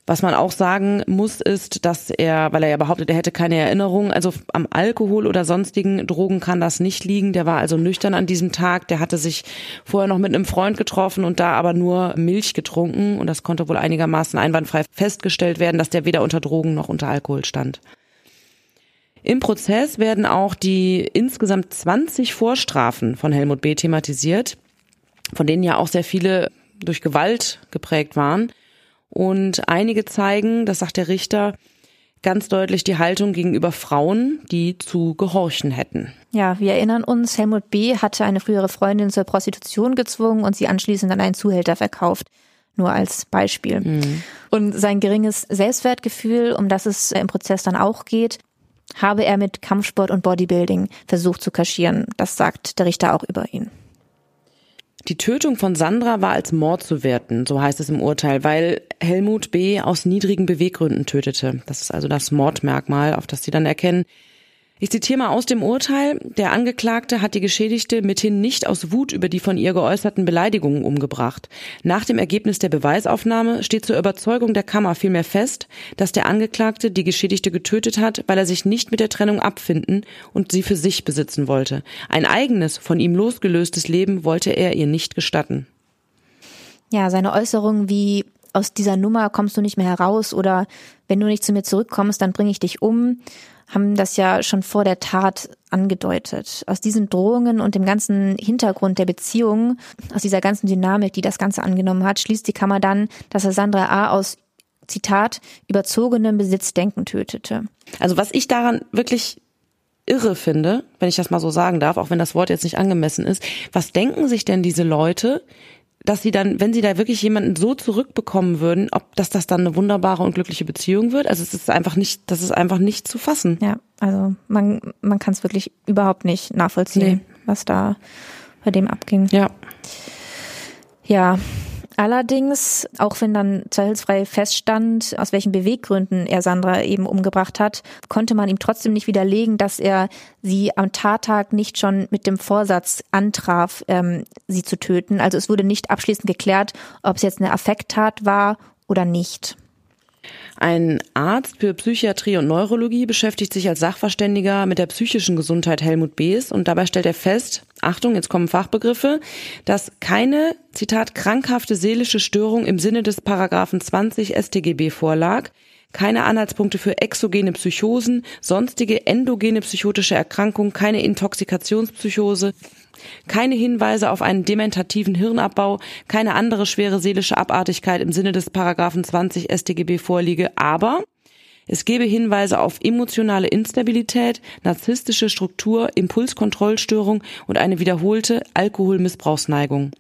S3: Was man auch sagen muss, ist, dass er, weil er ja behauptet, er hätte keine Erinnerung, also am Alkohol oder sonstigen Drogen kann das nicht liegen. Der war also nüchtern an diesem Tag. Der hatte sich vorher noch mit einem Freund getroffen und da aber nur Milch getrunken. Und das konnte wohl einigermaßen einwandfrei festgestellt werden, dass der weder unter Drogen noch unter Alkohol stand. Im Prozess werden auch die insgesamt 20 Vorstrafen von Helmut B. thematisiert, von denen ja auch sehr viele durch Gewalt geprägt waren. Und einige zeigen, das sagt der Richter, ganz deutlich die Haltung gegenüber Frauen, die zu gehorchen hätten.
S4: Ja, wir erinnern uns, Helmut B. hatte eine frühere Freundin zur Prostitution gezwungen und sie anschließend an einen Zuhälter verkauft. Nur als Beispiel. Mhm. Und sein geringes Selbstwertgefühl, um das es im Prozess dann auch geht, habe er mit Kampfsport und Bodybuilding versucht zu kaschieren. Das sagt der Richter auch über ihn.
S3: Die Tötung von Sandra war als Mord zu werten, so heißt es im Urteil, weil Helmut B. aus niedrigen Beweggründen tötete. Das ist also das Mordmerkmal, auf das sie dann erkennen, ich zitiere mal aus dem Urteil. Der Angeklagte hat die Geschädigte mithin nicht aus Wut über die von ihr geäußerten Beleidigungen umgebracht. Nach dem Ergebnis der Beweisaufnahme steht zur Überzeugung der Kammer vielmehr fest, dass der Angeklagte die Geschädigte getötet hat, weil er sich nicht mit der Trennung abfinden und sie für sich besitzen wollte. Ein eigenes, von ihm losgelöstes Leben wollte er ihr nicht gestatten.
S4: Ja, seine Äußerungen wie aus dieser Nummer kommst du nicht mehr heraus oder wenn du nicht zu mir zurückkommst, dann bringe ich dich um haben das ja schon vor der Tat angedeutet. Aus diesen Drohungen und dem ganzen Hintergrund der Beziehung, aus dieser ganzen Dynamik, die das Ganze angenommen hat, schließt die Kammer dann, dass er Sandra A. aus Zitat, überzogenem Besitzdenken tötete.
S3: Also was ich daran wirklich irre finde, wenn ich das mal so sagen darf, auch wenn das Wort jetzt nicht angemessen ist, was denken sich denn diese Leute, dass sie dann, wenn sie da wirklich jemanden so zurückbekommen würden, ob dass das dann eine wunderbare und glückliche Beziehung wird. Also es ist einfach nicht, das ist einfach nicht zu fassen.
S4: Ja, also man, man kann es wirklich überhaupt nicht nachvollziehen, nee. was da bei dem abging.
S3: Ja.
S4: Ja. Allerdings, auch wenn dann zweifelsfrei feststand, aus welchen Beweggründen er Sandra eben umgebracht hat, konnte man ihm trotzdem nicht widerlegen, dass er sie am Tattag nicht schon mit dem Vorsatz antraf, ähm, sie zu töten. Also es wurde nicht abschließend geklärt, ob es jetzt eine Affekttat war oder nicht.
S3: Ein Arzt für Psychiatrie und Neurologie beschäftigt sich als Sachverständiger mit der psychischen Gesundheit Helmut Bees und dabei stellt er fest, Achtung, jetzt kommen Fachbegriffe, dass keine, Zitat, krankhafte seelische Störung im Sinne des Paragraphen 20 StGB vorlag, keine Anhaltspunkte für exogene Psychosen, sonstige endogene psychotische Erkrankungen, keine Intoxikationspsychose, keine Hinweise auf einen dementativen Hirnabbau, keine andere schwere seelische Abartigkeit im Sinne des Paragraphen 20 StGB vorliege, aber es gebe Hinweise auf emotionale Instabilität, narzisstische Struktur, Impulskontrollstörung und eine wiederholte Alkoholmissbrauchsneigung.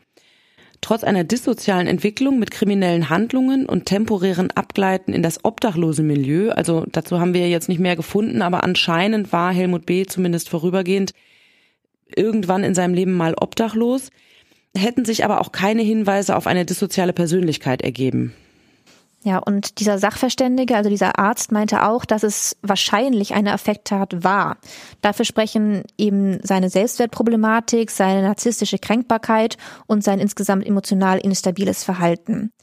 S3: Trotz einer dissozialen Entwicklung mit kriminellen Handlungen und temporären Abgleiten in das obdachlose Milieu, also dazu haben wir jetzt nicht mehr gefunden, aber anscheinend war Helmut B. zumindest vorübergehend irgendwann in seinem Leben mal obdachlos, hätten sich aber auch keine Hinweise auf eine dissoziale Persönlichkeit ergeben.
S4: Ja, und dieser Sachverständige, also dieser Arzt, meinte auch, dass es wahrscheinlich eine Affekttat war. Dafür sprechen eben seine Selbstwertproblematik, seine narzisstische Kränkbarkeit und sein insgesamt emotional instabiles Verhalten.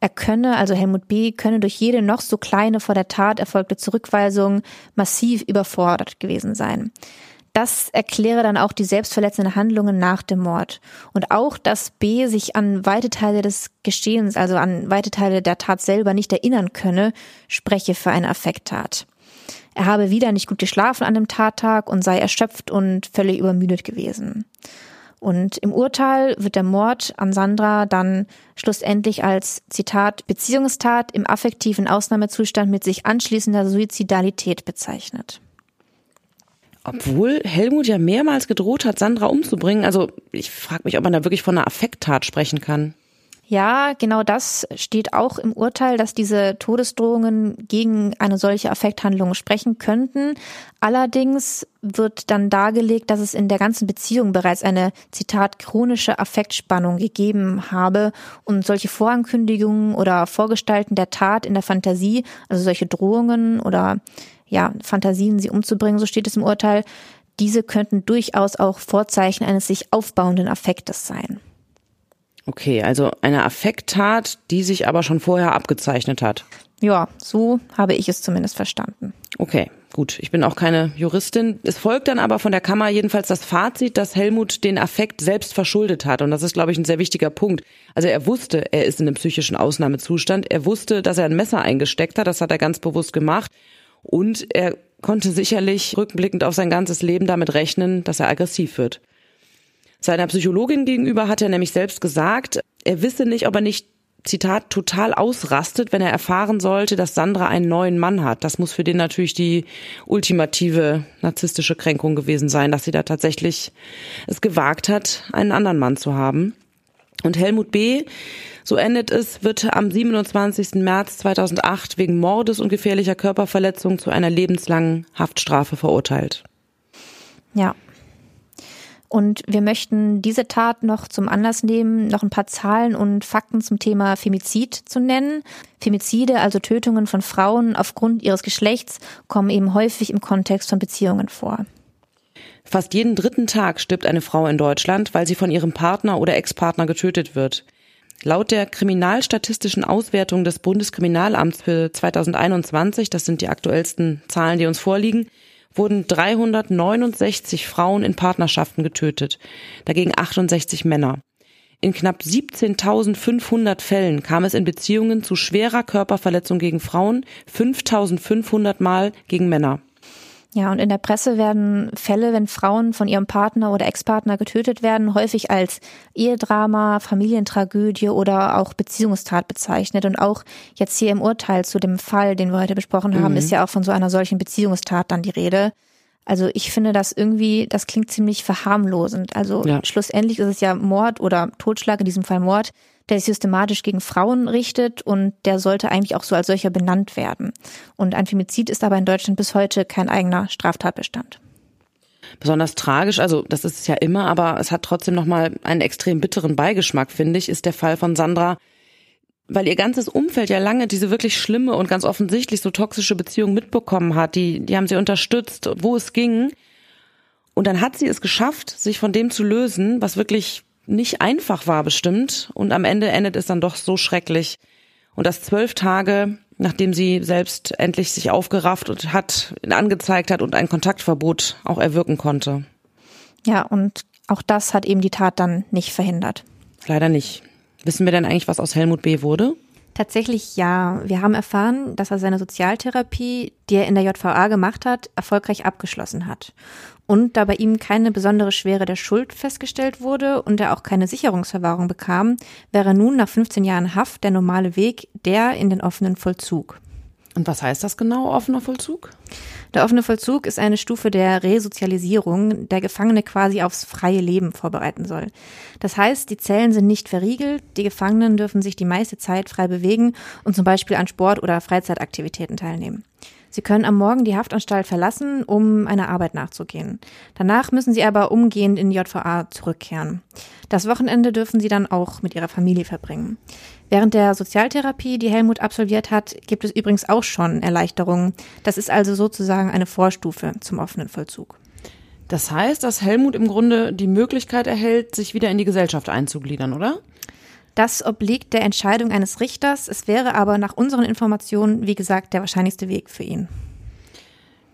S4: Er könne, also Helmut B., könne durch jede noch so kleine vor der Tat erfolgte Zurückweisung massiv überfordert gewesen sein. Das erkläre dann auch die selbstverletzenden Handlungen nach dem Mord. Und auch, dass B sich an weite Teile des Geschehens, also an weite Teile der Tat selber nicht erinnern könne, spreche für eine Affekttat. Er habe wieder nicht gut geschlafen an dem Tattag und sei erschöpft und völlig übermüdet gewesen. Und im Urteil wird der Mord an Sandra dann schlussendlich als Zitat Beziehungstat im affektiven Ausnahmezustand mit sich anschließender Suizidalität bezeichnet.
S3: Obwohl Helmut ja mehrmals gedroht hat, Sandra umzubringen. Also ich frage mich, ob man da wirklich von einer Affekttat sprechen kann.
S4: Ja, genau das steht auch im Urteil, dass diese Todesdrohungen gegen eine solche Affekthandlung sprechen könnten. Allerdings wird dann dargelegt, dass es in der ganzen Beziehung bereits eine, Zitat, chronische Affektspannung gegeben habe und solche Vorankündigungen oder Vorgestalten der Tat in der Fantasie, also solche Drohungen oder ja, Fantasien, sie umzubringen, so steht es im Urteil, diese könnten durchaus auch Vorzeichen eines sich aufbauenden Affektes sein.
S3: Okay, also eine Affekttat, die sich aber schon vorher abgezeichnet hat.
S4: Ja, so habe ich es zumindest verstanden.
S3: Okay, gut. Ich bin auch keine Juristin. Es folgt dann aber von der Kammer jedenfalls das Fazit, dass Helmut den Affekt selbst verschuldet hat. Und das ist, glaube ich, ein sehr wichtiger Punkt. Also er wusste, er ist in einem psychischen Ausnahmezustand. Er wusste, dass er ein Messer eingesteckt hat. Das hat er ganz bewusst gemacht. Und er konnte sicherlich rückblickend auf sein ganzes Leben damit rechnen, dass er aggressiv wird. Seiner Psychologin gegenüber hat er nämlich selbst gesagt, er wisse nicht, ob er nicht Zitat, total ausrastet, wenn er erfahren sollte, dass Sandra einen neuen Mann hat. Das muss für den natürlich die ultimative narzisstische Kränkung gewesen sein, dass sie da tatsächlich es gewagt hat, einen anderen Mann zu haben. Und Helmut B., so endet es, wird am 27. März 2008 wegen Mordes und gefährlicher Körperverletzung zu einer lebenslangen Haftstrafe verurteilt.
S4: Ja. Und wir möchten diese Tat noch zum Anlass nehmen, noch ein paar Zahlen und Fakten zum Thema Femizid zu nennen. Femizide, also Tötungen von Frauen aufgrund ihres Geschlechts, kommen eben häufig im Kontext von Beziehungen vor.
S3: Fast jeden dritten Tag stirbt eine Frau in Deutschland, weil sie von ihrem Partner oder Ex-Partner getötet wird. Laut der kriminalstatistischen Auswertung des Bundeskriminalamts für 2021, das sind die aktuellsten Zahlen, die uns vorliegen, wurden 369 Frauen in Partnerschaften getötet, dagegen 68 Männer. In knapp 17.500 Fällen kam es in Beziehungen zu schwerer Körperverletzung gegen Frauen, 5.500 Mal gegen Männer.
S4: Ja, und in der Presse werden Fälle, wenn Frauen von ihrem Partner oder Ex-Partner getötet werden, häufig als Ehedrama, Familientragödie oder auch Beziehungstat bezeichnet. Und auch jetzt hier im Urteil zu dem Fall, den wir heute besprochen haben, mhm. ist ja auch von so einer solchen Beziehungstat dann die Rede. Also ich finde das irgendwie, das klingt ziemlich verharmlosend. Also ja. schlussendlich ist es ja Mord oder Totschlag, in diesem Fall Mord, der sich systematisch gegen Frauen richtet und der sollte eigentlich auch so als solcher benannt werden. Und ein Femizid ist aber in Deutschland bis heute kein eigener Straftatbestand.
S3: Besonders tragisch, also das ist es ja immer, aber es hat trotzdem nochmal einen extrem bitteren Beigeschmack, finde ich, ist der Fall von Sandra, weil ihr ganzes Umfeld ja lange diese wirklich schlimme und ganz offensichtlich so toxische Beziehung mitbekommen hat. Die, die haben sie unterstützt, wo es ging. Und dann hat sie es geschafft, sich von dem zu lösen, was wirklich nicht einfach war bestimmt. Und am Ende endet es dann doch so schrecklich. Und das zwölf Tage, nachdem sie selbst endlich sich aufgerafft und hat, angezeigt hat und ein Kontaktverbot auch erwirken konnte.
S4: Ja, und auch das hat eben die Tat dann nicht verhindert.
S3: Leider nicht. Wissen wir denn eigentlich, was aus Helmut B. wurde?
S4: Tatsächlich ja. Wir haben erfahren, dass er seine Sozialtherapie, die er in der JVA gemacht hat, erfolgreich abgeschlossen hat. Und da bei ihm keine besondere Schwere der Schuld festgestellt wurde und er auch keine Sicherungsverwahrung bekam, wäre nun nach 15 Jahren Haft der normale Weg der in den offenen Vollzug.
S3: Und was heißt das genau, offener Vollzug?
S4: Der offene Vollzug ist eine Stufe der Resozialisierung, der Gefangene quasi aufs freie Leben vorbereiten soll. Das heißt, die Zellen sind nicht verriegelt, die Gefangenen dürfen sich die meiste Zeit frei bewegen und zum Beispiel an Sport- oder Freizeitaktivitäten teilnehmen. Sie können am Morgen die Haftanstalt verlassen, um einer Arbeit nachzugehen. Danach müssen sie aber umgehend in die JVA zurückkehren. Das Wochenende dürfen sie dann auch mit ihrer Familie verbringen. Während der Sozialtherapie, die Helmut absolviert hat, gibt es übrigens auch schon Erleichterungen. Das ist also sozusagen eine Vorstufe zum offenen Vollzug.
S3: Das heißt, dass Helmut im Grunde die Möglichkeit erhält, sich wieder in die Gesellschaft einzugliedern, oder?
S4: Das obliegt der Entscheidung eines Richters. Es wäre aber nach unseren Informationen, wie gesagt, der wahrscheinlichste Weg für ihn.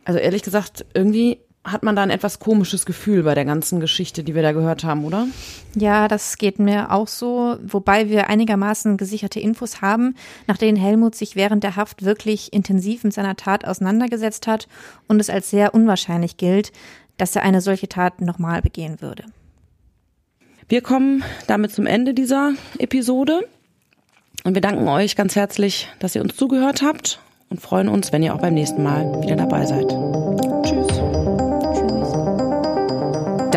S3: Also ehrlich gesagt, irgendwie hat man da ein etwas komisches Gefühl bei der ganzen Geschichte, die wir da gehört haben, oder?
S4: Ja, das geht mir auch so, wobei wir einigermaßen gesicherte Infos haben, nach denen Helmut sich während der Haft wirklich intensiv mit seiner Tat auseinandergesetzt hat und es als sehr unwahrscheinlich gilt, dass er eine solche Tat nochmal begehen würde.
S3: Wir kommen damit zum Ende dieser Episode und wir danken euch ganz herzlich, dass ihr uns zugehört habt und freuen uns, wenn ihr auch beim nächsten Mal wieder dabei seid.